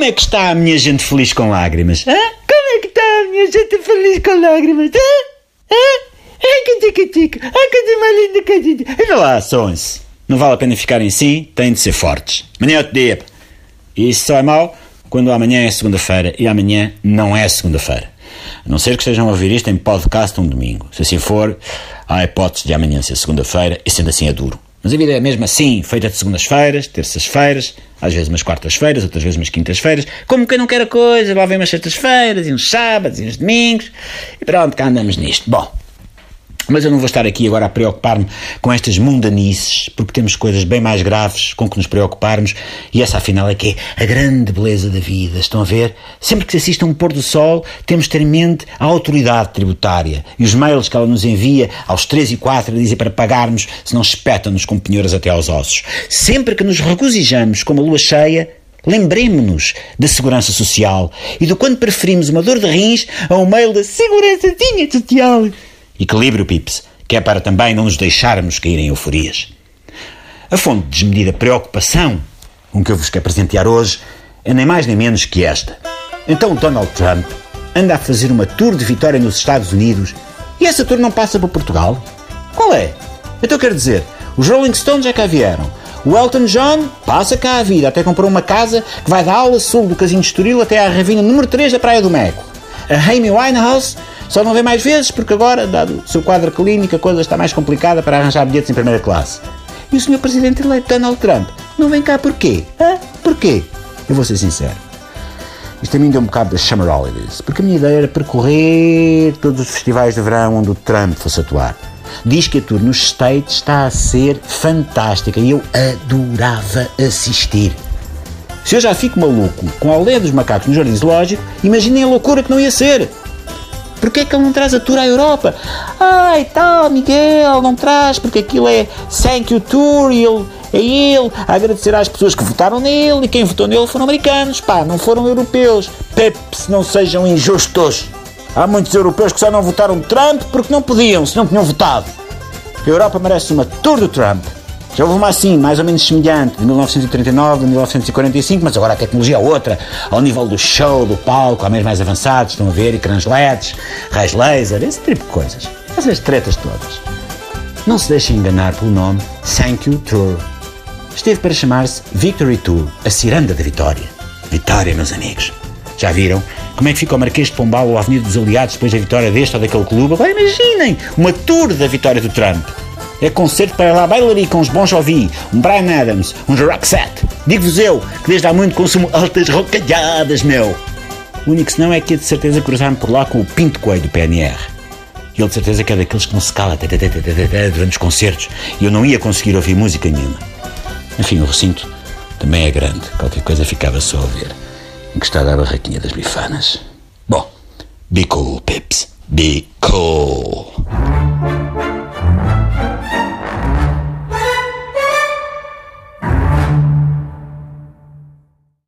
Como é que está a minha gente feliz com lágrimas? Hã? Como é que está a minha gente feliz com lágrimas? Hã? Hã? Ai, que tica tica. Ai, que linda de... Veja lá, sons. Não vale a pena ficarem assim, têm de ser fortes. Amanhã é outro dia. E isso só é mau quando amanhã é segunda-feira e amanhã não é segunda-feira. A não ser que estejam a ouvir isto em podcast um domingo. Se assim for, há a hipótese de amanhã ser segunda-feira e sendo assim é duro. Mas a vida é mesmo assim, feita de segundas-feiras, terças-feiras, às vezes umas quartas-feiras, outras vezes umas quintas-feiras, como quem não quer a coisa, lá vem umas sextas-feiras, e uns sábados, e uns domingos, e pronto, cá andamos nisto. Bom, mas eu não vou estar aqui agora a preocupar-me com estas mundanices, porque temos coisas bem mais graves com que nos preocuparmos, e essa afinal é que é a grande beleza da vida. Estão a ver? Sempre que se assiste a um pôr do sol, temos de ter em mente a autoridade tributária e os mails que ela nos envia aos 3 e 4 a dizer para pagarmos, senão espetam-nos com penhoras até aos ossos. Sempre que nos regozijamos com uma lua cheia, Lembremos-nos da segurança social e do quanto preferimos uma dor de rins a um mail da segurança social. Equilíbrio, Pips, que é para também não nos deixarmos cair em euforias. A fonte de desmedida preocupação com que eu vos quero presentear hoje é nem mais nem menos que esta. Então Donald Trump anda a fazer uma tour de vitória nos Estados Unidos e essa tour não passa por Portugal? Qual é? Então quero dizer, os Rolling Stones já cá vieram. O Elton John passa cá a vida, até comprou uma casa que vai da aula sul do Casino de Estoril até à ravina número 3 da Praia do Meco. A Amy Winehouse só não vem mais vezes porque agora, dado o seu quadro clínico, a coisa está mais complicada para arranjar bilhetes em primeira classe. E o Sr. Presidente eleito Donald Trump não vem cá porquê? Hã? Porquê? Eu vou ser sincero. Isto a mim deu um bocado das Summer Holidays, porque a minha ideia era percorrer todos os festivais de verão onde o Trump fosse atuar. Diz que a tour nos States está a ser fantástica e eu adorava assistir. Se eu já fico maluco com a aldeia dos macacos no Jardim Zoológico, imaginem a loucura que não ia ser. Porquê é que ele não traz a tour à Europa? Ai, tal, Miguel, não traz, porque aquilo é Thank You Tour e ele, é ele agradecer às pessoas que votaram nele e quem votou nele foram americanos, pá, não foram europeus. Peps, não sejam injustos. Há muitos europeus que só não votaram Trump porque não podiam, se não tinham votado. A Europa merece uma tour do Trump. Já houve uma assim, mais ou menos semelhante, de 1939, de 1945, mas agora a tecnologia é outra, ao nível do show, do palco, há meios mais avançados, estão a ver, ecrãs LEDs, raios laser, esse tipo de coisas. Essas tretas todas. Não se deixem enganar pelo nome Thank You Tour. Esteve para chamar-se Victory Tour, a ciranda da vitória. Vitória, meus amigos. Já viram? Como é que fica o Marquês de Pombal ou a Avenida dos Aliados depois da vitória deste ou daquele clube? Agora imaginem, uma tour da vitória do Trump. É concerto para lá bailaria com os Bon Jovi, um Brian Adams, um Roxette. Digo-vos eu, que desde há muito consumo altas rocalhadas, meu. O único senão é que é de certeza cruzar-me por lá com o Pinto Coelho do PNR. Ele de certeza que é daqueles que não se cala durante os concertos e eu não ia conseguir ouvir música nenhuma. Enfim, o recinto também é grande, qualquer coisa ficava só a ver. Encostado à barraquinha das bifanas. Bom, be cool, Pips. Be cool.